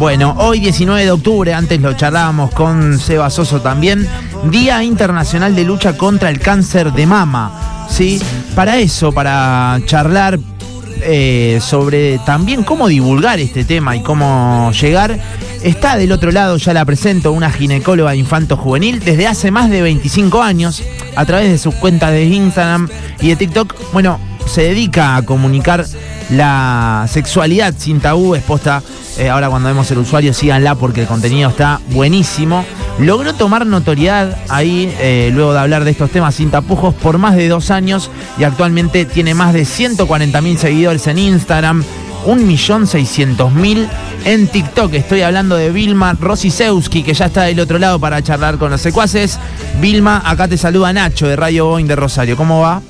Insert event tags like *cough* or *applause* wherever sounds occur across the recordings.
Bueno, hoy 19 de octubre, antes lo charlábamos con Seba Soso también, Día Internacional de Lucha contra el Cáncer de Mama. ¿sí? Para eso, para charlar eh, sobre también cómo divulgar este tema y cómo llegar, está del otro lado, ya la presento, una ginecóloga infanto-juvenil desde hace más de 25 años, a través de sus cuentas de Instagram y de TikTok. Bueno, se dedica a comunicar la sexualidad sin tabú, exposta. Eh, ahora cuando vemos el usuario, síganla porque el contenido está buenísimo. Logró tomar notoriedad ahí, eh, luego de hablar de estos temas sin tapujos, por más de dos años y actualmente tiene más de 140 mil seguidores en Instagram, 1.600.000 en TikTok. Estoy hablando de Vilma Rosisewski, que ya está del otro lado para charlar con los secuaces. Vilma, acá te saluda Nacho de Radio Boeing de Rosario. ¿Cómo va?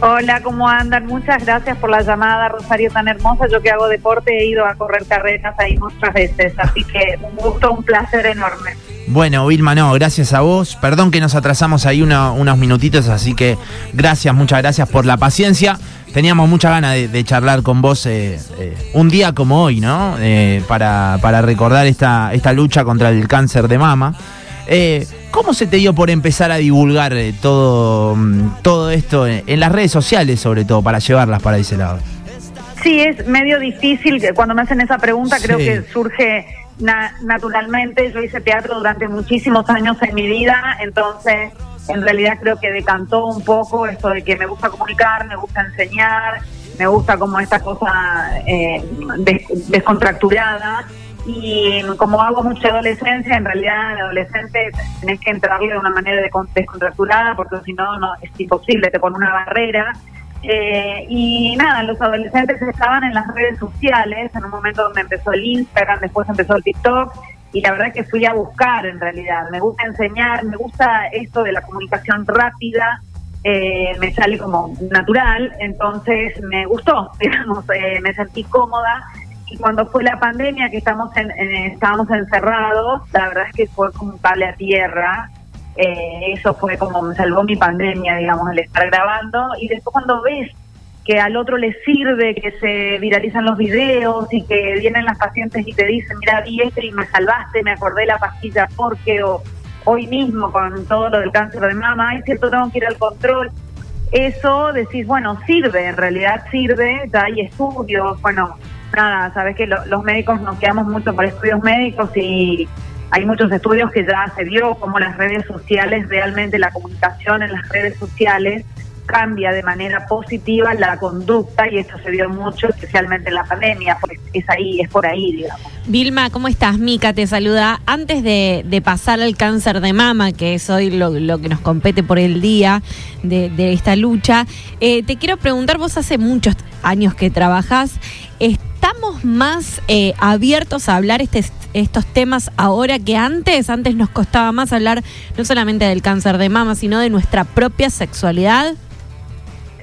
Hola, ¿cómo andan? Muchas gracias por la llamada, Rosario, tan hermosa. Yo que hago deporte he ido a correr carreras ahí muchas veces, así que un gusto, un placer enorme. Bueno, Vilma, no, gracias a vos. Perdón que nos atrasamos ahí unos minutitos, así que gracias, muchas gracias por la paciencia. Teníamos mucha ganas de, charlar con vos eh, eh, un día como hoy, ¿no? Eh, para, para recordar esta, esta lucha contra el cáncer de mama. ¿Cómo se te dio por empezar a divulgar eh, todo, mm, todo esto en, las redes sociales, sobre todo, para llevarlas para ese lado? Sí, es medio difícil. Cuando me hacen esa pregunta, creo que surge naturalmente. Yo hice teatro durante muchísimos años en mi vida, entonces en realidad creo que decantó un poco esto de que me gusta comunicar, me gusta enseñar, me gusta como esta cosa eh, descontracturada y como hago mucha adolescencia, en realidad en adolescente tenés que entrarle de una manera descontracturada porque si no, no es imposible, te pone una barrera. Eh, y nada, los adolescentes estaban en las redes sociales, en un momento donde empezó el Instagram, después empezó el TikTok, y la verdad que fui a buscar en realidad. Me gusta enseñar, me gusta esto de la comunicación rápida, eh, me sale como natural, entonces me gustó, *laughs* digamos, eh, me sentí cómoda y cuando fue la pandemia, que estamos en, estábamos encerrados, la verdad es que fue como un cable a tierra. Eh, eso fue como me salvó mi pandemia, digamos, el estar grabando. Y después cuando ves que al otro le sirve, que se viralizan los videos y que vienen las pacientes y te dicen, mira, vi esto y me salvaste, me acordé la pastilla porque, o hoy mismo con todo lo del cáncer de mama, es cierto, tengo que ir al control. Eso decís, bueno, sirve, en realidad sirve, ya hay estudios, bueno, nada, sabes que los médicos nos quedamos mucho por estudios médicos y hay muchos estudios que ya se vio como las redes sociales, realmente la comunicación en las redes sociales cambia de manera positiva la conducta y eso se vio mucho, especialmente en la pandemia, porque es ahí, es por ahí, digamos. Vilma, ¿cómo estás? Mica te saluda. Antes de, pasar al cáncer de mama, que es hoy lo, que nos compete por el día de, esta lucha, eh, te quiero preguntar, vos hace muchos años que trabajás, ¿estamos más eh, abiertos a hablar este, estos temas ahora que antes? Antes nos costaba más hablar no solamente del cáncer de mama, sino de nuestra propia sexualidad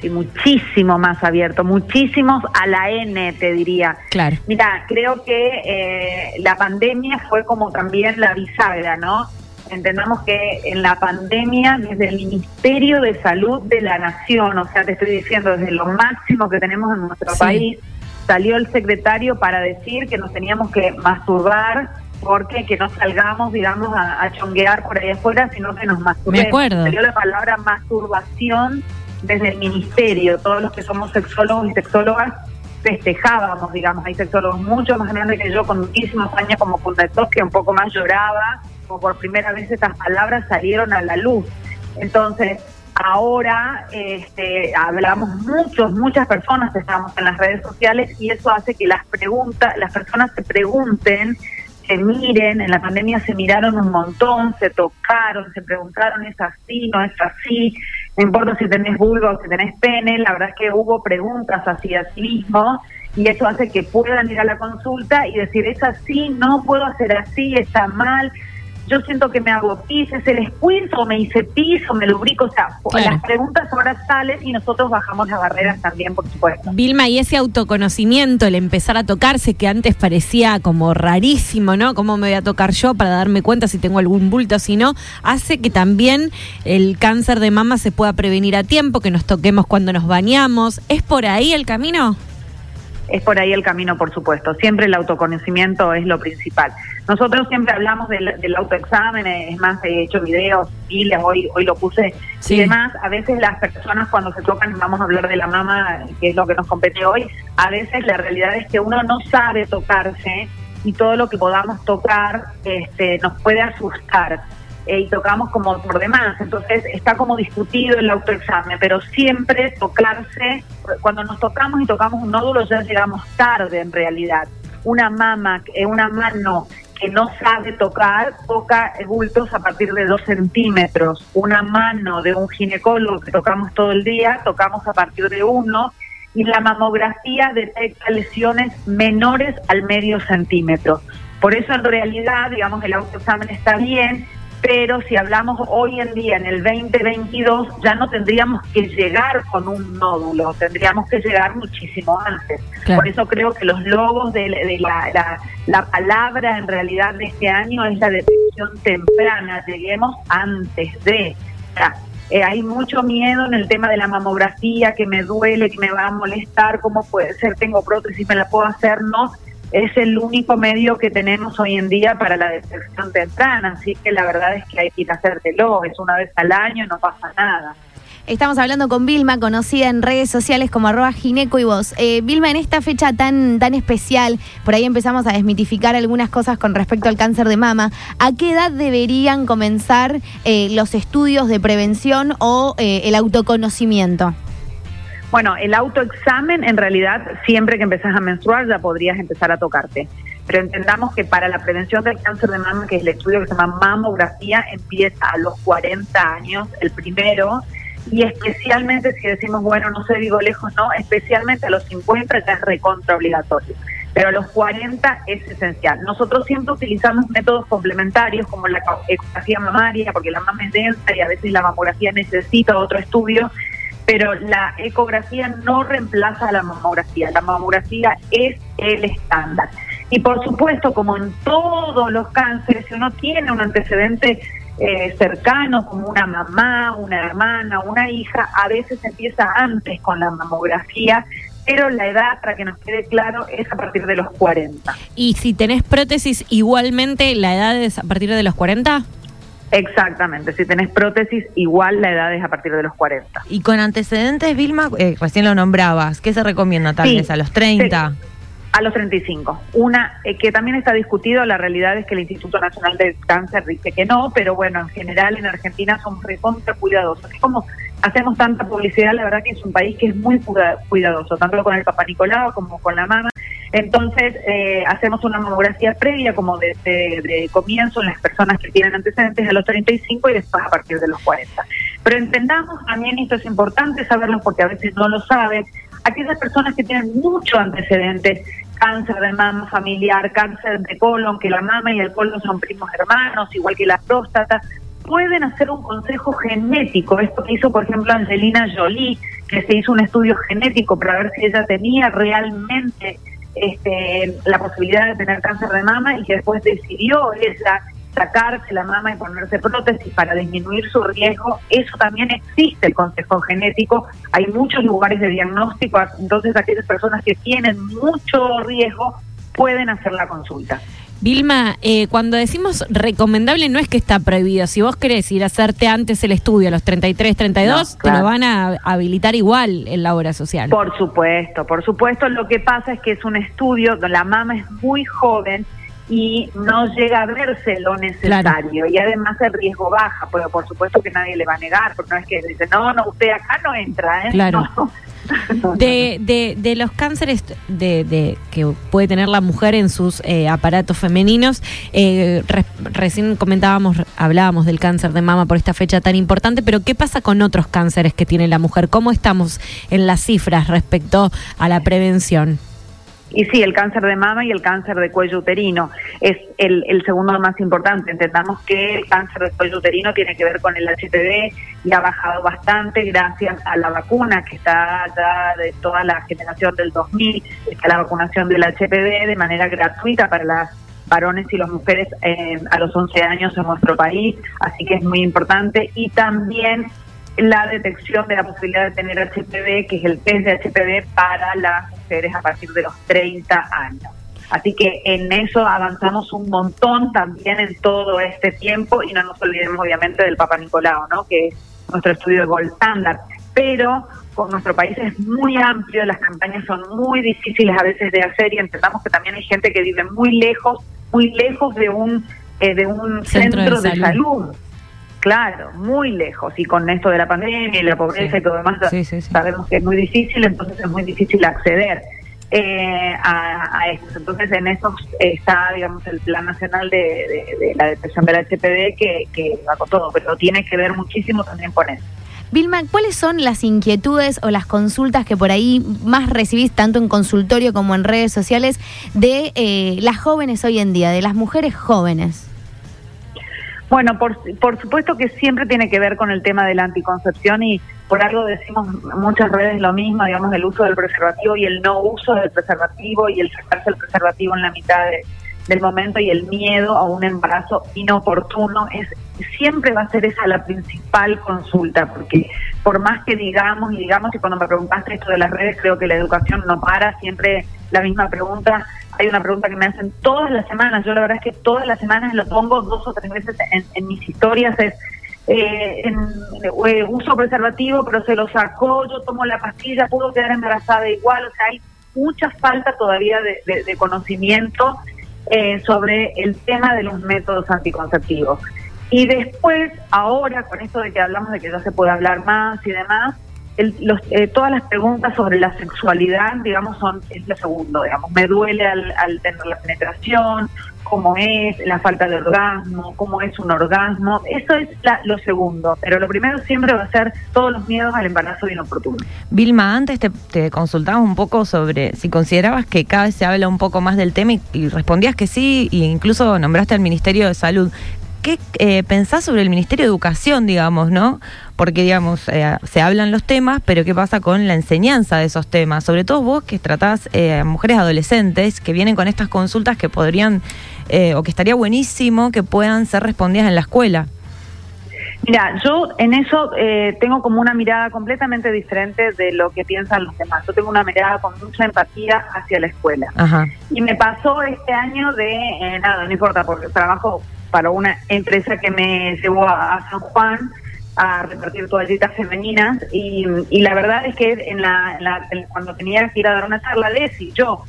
muchísimo más abierto, muchísimos a la N, te diría. Claro. Mira, creo que eh, la pandemia fue como también la bisagra, ¿no? Entendamos que en la pandemia, desde el Ministerio de Salud de la Nación, o sea, te estoy diciendo, desde lo máximo que tenemos en nuestro país, salió el secretario para decir que nos teníamos que masturbar porque que no salgamos, digamos, a, chonguear por ahí afuera, sino que nos masturbemos. Me acuerdo. Salió la palabra masturbación desde el ministerio, todos los que somos sexólogos y sexólogas, festejábamos, digamos, hay sexólogos mucho más grandes que yo, con muchísimos años como fundador, que un poco más lloraba, como por primera vez estas palabras salieron a la luz. Entonces, ahora este, hablamos muchos, muchas personas estamos en las redes sociales y eso hace que las preguntas, las personas se pregunten, se miren, en la pandemia se miraron un montón, se tocaron, se preguntaron, es así, no es así, no importa si tenés vulva o si tenés pene, la verdad es que hubo preguntas hacia sí mismo y eso hace que puedan ir a la consulta y decir, es así, no puedo hacer así, está mal, yo siento que me hago pis, es el escuinzo, me hice piso, me lubrico, o sea, las preguntas ahora salen y nosotros bajamos las barreras también, por supuesto. Vilma, y ese autoconocimiento, el empezar a tocarse, que antes parecía como rarísimo, ¿no? ¿Cómo me voy a tocar yo para darme cuenta si tengo algún bulto, si no? Hace que también el cáncer de mama se pueda prevenir a tiempo, que nos toquemos cuando nos bañamos. ¿Es por ahí el camino? Es por ahí el camino, por supuesto. Siempre el autoconocimiento es lo principal. Nosotros siempre hablamos del, autoexamen, es más, he hecho videos, miles, hoy, hoy lo puse y demás. A veces las personas cuando se tocan, vamos a hablar de la mama, que es lo que nos compete hoy, a veces la realidad es que uno no sabe tocarse y todo lo que podamos tocar este, nos puede asustar. Eh, y tocamos como por demás. Entonces está como discutido el autoexamen, pero siempre tocarse, cuando nos tocamos y tocamos un nódulo ya llegamos tarde en realidad. Una mama, eh, una mano que no sabe tocar, toca bultos a partir de dos centímetros. Una mano de un ginecólogo que tocamos todo el día, tocamos a partir de uno. Y la mamografía detecta lesiones menores al medio centímetro. Por eso en realidad, digamos, el autoexamen está bien, pero si hablamos hoy en día, en el 2022, ya no tendríamos que llegar con un nódulo, tendríamos que llegar muchísimo antes. Por eso creo que los logos de, la, la, palabra en realidad de este año es la detección temprana, lleguemos antes de... Eh, hay mucho miedo en el tema de la mamografía, que me duele, que me va a molestar, cómo puede ser, tengo prótesis, me la puedo hacer, no es el único medio que tenemos hoy en día para la detección temprana, así que la verdad es que hay que ir hacértelo, es una vez al año, no pasa nada. Estamos hablando con Vilma, conocida en redes sociales como arroba gineco y vos. Eh, Vilma, en esta fecha tan, tan especial, por ahí empezamos a desmitificar algunas cosas con respecto al cáncer de mama. ¿A qué edad deberían comenzar eh, los estudios de prevención o eh, el autoconocimiento? Bueno, el autoexamen en realidad siempre que empezás a menstruar ya podrías empezar a tocarte. Pero entendamos que para la prevención del cáncer de mama, que es el estudio que se llama mamografía, empieza a los 40 años, el primero, y especialmente si decimos, bueno, no sé, digo lejos, no, especialmente a los 50 ya es recontra obligatorio, pero a los 40 es esencial. Nosotros siempre utilizamos métodos complementarios como la ecografía mamaria, porque la mama es densa y a veces la mamografía necesita otro estudio, pero la ecografía no reemplaza a la mamografía, la mamografía es el estándar. Y por supuesto, como en todos los cánceres, si uno tiene un antecedente eh, cercano, como una mamá, una hermana, una hija, a veces empieza antes con la mamografía, pero la edad, para que nos quede claro, es a partir de los 40. ¿Y si tenés prótesis, igualmente la edad es a partir de los 40? Exactamente, si tenés prótesis, igual la edad es a partir de los 40. Y con antecedentes, Vilma, eh, recién lo nombrabas, ¿qué se recomienda tal vez a los 30? A los 35. Una eh, que también está discutido, la realidad es que el Instituto Nacional del Cáncer dice que no, pero bueno, en general en Argentina somos recontra cuidadosos. Es como hacemos tanta publicidad, la verdad que es un país que es muy cuidadoso, tanto con el Papa Nicolau como con la mamá. Entonces, eh, hacemos una mamografía previa como de, de, comienzo en las personas que tienen antecedentes a los 35 y después a partir de los 40. Pero entendamos también, esto es importante saberlo porque a veces no lo saben, aquellas personas que tienen mucho antecedentes, cáncer de mama familiar, cáncer de colon, que la mama y el colon son primos hermanos, igual que la próstata, pueden hacer un consejo genético. Esto que hizo, por ejemplo, Angelina Jolie, que se hizo un estudio genético para ver si ella tenía realmente este, la posibilidad de tener cáncer de mama y que después decidió ella sacarse la mama y ponerse prótesis para disminuir su riesgo, eso también existe el consejo genético, hay muchos lugares de diagnóstico, entonces aquellas personas que tienen mucho riesgo pueden hacer la consulta. Vilma, eh, cuando decimos recomendable no es que está prohibido. Si vos querés ir a hacerte antes el estudio a los 33, 32, te lo van a habilitar igual en la obra social. Por supuesto, por supuesto. Lo que pasa es que es un estudio, la mama es muy joven y no llega a verse lo necesario y además el riesgo baja, pero por supuesto que nadie le va a negar, porque no es que dice, no, no, usted acá no entra, ¿eh? Claro. *laughs* *laughs* De, de, de, los cánceres de, de, que puede tener la mujer en sus eh, aparatos femeninos, eh, recién comentábamos, hablábamos del cáncer de mama por esta fecha tan importante, pero ¿qué pasa con otros cánceres que tiene la mujer? ¿Cómo estamos en las cifras respecto a la prevención? Y sí, el cáncer de mama y el cáncer de cuello uterino es el, el, segundo más importante. Entendamos que el cáncer de cuello uterino tiene que ver con el HPV y ha bajado bastante gracias a la vacuna que está ya de toda la generación del 2000, está la vacunación del HPV de manera gratuita para las varones y las mujeres eh, a los 11 años en nuestro país, así que es muy importante. Y también la detección de la posibilidad de tener HPV, que es el test de HPV para las mujeres a partir de los 30 años. Así que en eso avanzamos un montón también en todo este tiempo y no nos olvidemos obviamente del Papa Nicolau, ¿no? que es nuestro estudio de Gold Standard. Pero con nuestro país es muy amplio, las campañas son muy difíciles a veces de hacer y entendamos que también hay gente que vive muy lejos, muy lejos de un, eh, de un centro, de, salud. Claro, muy lejos. Y con esto de la pandemia y la pobreza y todo demás, sabemos que es muy difícil, entonces es muy difícil acceder eh, a, esto. Entonces, en eso está, digamos, el Plan Nacional de, la Depresión del HPD que, que va con todo, pero tiene que ver muchísimo también con eso. Vilma, ¿cuáles son las inquietudes o las consultas que por ahí más recibís, tanto en consultorio como en redes sociales, de eh, las jóvenes hoy en día, de las mujeres jóvenes? Bueno, por, por supuesto que siempre tiene que ver con el tema de la anticoncepción y por algo decimos muchas redes lo mismo, digamos, el uso del preservativo y el no uso del preservativo y el sacarse el preservativo en la mitad del momento y el miedo a un embarazo inoportuno es siempre va a ser esa la principal consulta porque por más que digamos y digamos y cuando me preguntaste esto de las redes creo que la educación no para siempre la misma pregunta hay una pregunta que me hacen todas las semanas. Yo la verdad es que todas las semanas lo pongo dos o tres veces en, mis historias. Es eh, en, eh, uso preservativo, pero se lo sacó, yo tomo la pastilla, pudo quedar embarazada igual. O sea, hay mucha falta todavía de, conocimiento eh, sobre el tema de los métodos anticonceptivos. Y después, ahora, con esto de que hablamos de que ya se puede hablar más y demás, los, eh, todas las preguntas sobre la sexualidad, digamos, son es lo segundo, digamos, me duele al, tener la penetración, cómo es, la falta de orgasmo, cómo es un orgasmo, eso es lo segundo, pero lo primero siempre va a ser todos los miedos al embarazo inoportuno. Vilma, antes te, te consultamos un poco sobre si considerabas que cada vez se habla un poco más del tema y, y respondías que sí, e incluso nombraste al Ministerio de Salud. ¿Qué eh, pensás sobre el Ministerio de Educación, digamos, no? Porque, digamos, eh, se hablan los temas, pero ¿qué pasa con la enseñanza de esos temas? Sobre todo vos que tratás eh, a mujeres adolescentes que vienen con estas consultas que podrían, o que estaría buenísimo que puedan ser respondidas en la escuela. Mira, yo en eso tengo como una mirada completamente diferente de lo que piensan los demás. Yo tengo una mirada con mucha empatía hacia la escuela. Y me pasó este año de, nada, no importa, porque trabajo para una empresa que me llevó a, San Juan a repartir toallitas femeninas y, la verdad es que en la, cuando tenía que ir a dar una charla, ESI, yo,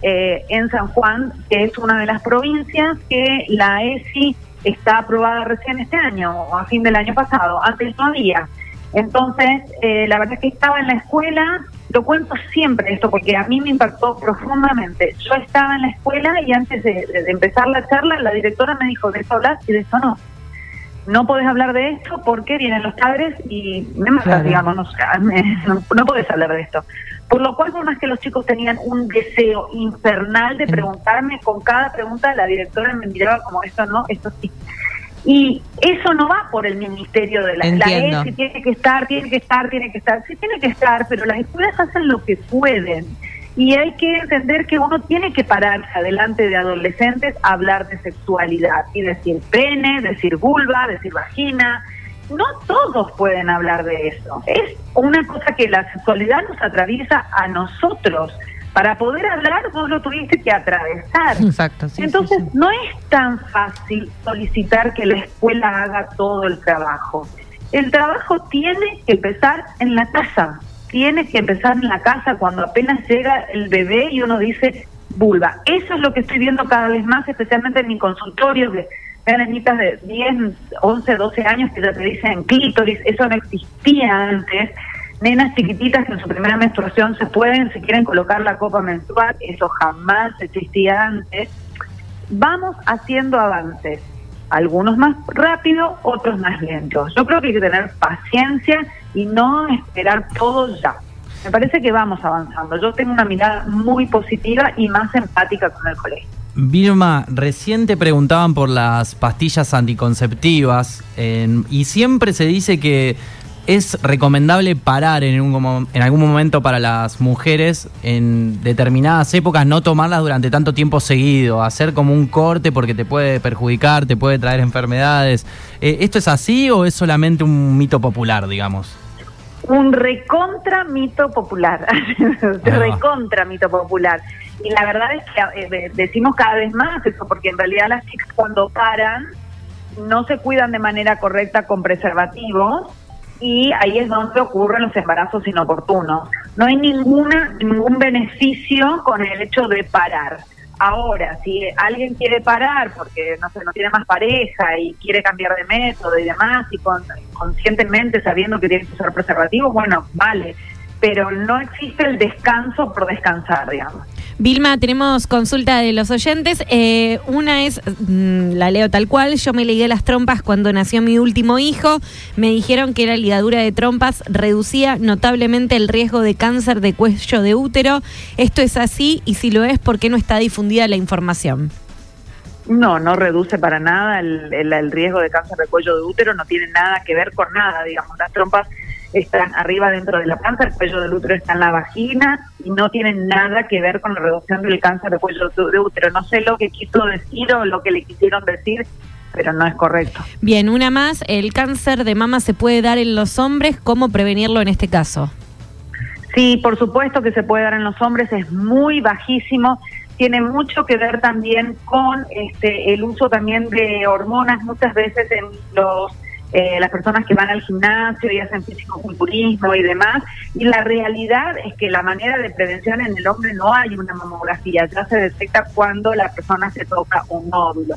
eh, en San Juan, que es una de las provincias que la ESI está aprobada recién este año o a fin del año pasado, antes no había. Entonces, eh, la verdad es que estaba en la escuela lo cuento siempre esto porque a mí me impactó profundamente. Yo estaba en la escuela y antes de, empezar la charla, la directora me dijo, de esto hablas y de esto no. No podés hablar de esto porque vienen los padres y me matan, digamos, no, no, podés hablar de esto. Por lo cual, por más que los chicos tenían un deseo infernal de preguntarme, con cada pregunta la directora me miraba como esto no, esto sí. Y eso no va por el Ministerio de la, la si tiene que estar, tiene que estar, tiene que estar, sí tiene que estar, pero las escuelas hacen lo que pueden. Y hay que entender que uno tiene que pararse adelante de adolescentes a hablar de sexualidad y decir pene, decir vulva, decir vagina. No todos pueden hablar de eso. Es una cosa que la sexualidad nos atraviesa a nosotros para poder hablar vos lo tuviste que atravesar. Exacto. Entonces no es tan fácil solicitar que la escuela haga todo el trabajo. El trabajo tiene que empezar en la casa, tiene que empezar en la casa cuando apenas llega el bebé y uno dice vulva. Eso es lo que estoy viendo cada vez más, especialmente en mi consultorio, de niñitas de 10, 11, 12 años que ya te dicen clítoris, eso no existía antes nenas chiquititas que en su primera menstruación se pueden, si quieren colocar la copa menstrual, eso jamás existía antes. Vamos haciendo avances, algunos más rápido, otros más lentos. Yo creo que hay que tener paciencia y no esperar todo ya. Me parece que vamos avanzando. Yo tengo una mirada muy positiva y más empática con el colegio. Vilma, recién te preguntaban por las pastillas anticonceptivas y siempre se dice que ¿Es recomendable parar en, un, en algún momento para las mujeres en determinadas épocas, no tomarlas durante tanto tiempo seguido, hacer como un corte porque te puede perjudicar, te puede traer enfermedades? Eh, ¿Esto es así o es solamente un mito popular, digamos? un recontra mito popular, *laughs* recontra mito popular. Y la verdad es que eh, decimos cada vez más eso, porque en realidad las chicas cuando paran no se cuidan de manera correcta con preservativos y ahí es donde ocurren los embarazos inoportunos. No hay ninguna ningún beneficio con el hecho de parar. Ahora, si alguien quiere parar porque no sé, no tiene más pareja y quiere cambiar de método y demás y con, conscientemente sabiendo que tiene que usar preservativos, bueno, vale, pero no existe el descanso por descansar, digamos. Vilma, tenemos consulta de los oyentes. Eh, una es, mm, la leo tal cual, yo me ligué las trompas cuando nació mi último hijo. Me dijeron que la ligadura de trompas reducía notablemente el riesgo de cáncer de cuello de útero. ¿Esto es así? Y si lo es, ¿por qué no está difundida la información? No, no reduce para nada el, el riesgo de cáncer de cuello de útero, no tiene nada que ver con nada, digamos, las trompas están arriba dentro de la panza, el cuello del útero está en la vagina y no tienen nada que ver con la reducción del cáncer de cuello de útero. No sé lo que quiso decir o lo que le quisieron decir, pero no es correcto. Bien, una más, ¿el cáncer de mama se puede dar en los hombres? ¿Cómo prevenirlo en este caso? Sí, por supuesto que se puede dar en los hombres, es muy bajísimo tiene mucho que ver también con este, el uso también de hormonas muchas veces en los eh, las personas que van al gimnasio y hacen físico-culturismo y demás. Y la realidad es que la manera de prevención en el hombre no hay una mamografía, ya se detecta cuando la persona se toca un nódulo.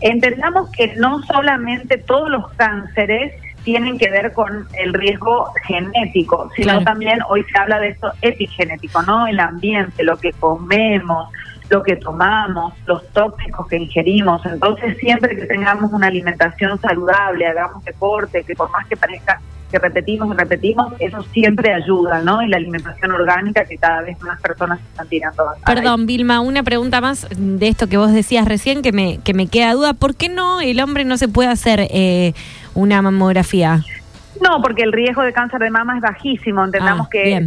Entendamos que no solamente todos los cánceres tienen que ver con el riesgo genético, sino también hoy se habla de esto epigenético, ¿no? El ambiente, lo que comemos, lo que tomamos, los tóxicos que ingerimos. Entonces, siempre que tengamos una alimentación saludable, hagamos deporte, que por más que parezca que repetimos y repetimos, eso siempre ayuda, ¿no? Y la alimentación orgánica que cada vez más personas están tirando. Perdón, Vilma, una pregunta más de esto que vos decías recién que me, que me queda duda. ¿Por qué no el hombre no se puede hacer eh, una mamografía? No, porque el riesgo de cáncer de mama es bajísimo. Entendamos ah, que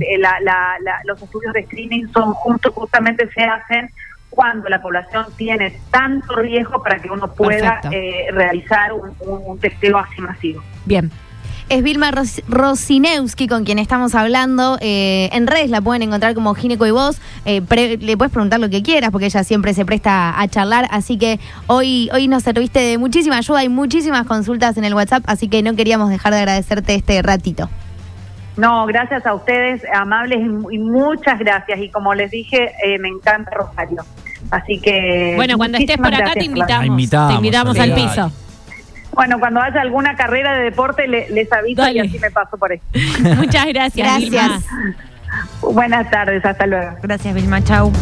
los estudios de screening son justo, justamente se hacen cuando la población tiene tanto riesgo para que uno pueda eh, realizar un, un, testeo así masivo. Bien. Es Vilma Rosinewski con quien estamos hablando. Eh, en redes la pueden encontrar como Gineco y Vos. Eh, le puedes preguntar lo que quieras porque ella siempre se presta a charlar. Así que hoy, hoy nos serviste de muchísima ayuda y muchísimas consultas en el WhatsApp. Así que no queríamos dejar de agradecerte este ratito. No, gracias a ustedes, amables y muchas gracias. Y como les dije, me encanta Rosario. Así que. Bueno, cuando estés por acá te invitamos. te invitamos al piso. Bueno, cuando haya alguna carrera de deporte les aviso y así me paso por ahí. *laughs* Muchas gracias. Gracias. Buenas tardes, hasta luego. Gracias, Vilma. Chau.